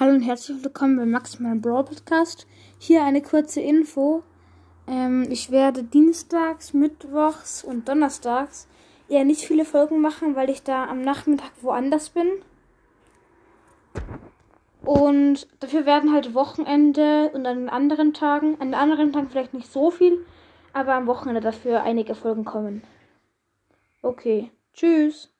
Hallo und herzlich willkommen beim Maximal Brawl Podcast. Hier eine kurze Info. Ähm, ich werde dienstags, mittwochs und donnerstags eher nicht viele Folgen machen, weil ich da am Nachmittag woanders bin. Und dafür werden halt Wochenende und an den anderen Tagen, an den anderen Tagen vielleicht nicht so viel, aber am Wochenende dafür einige Folgen kommen. Okay, tschüss.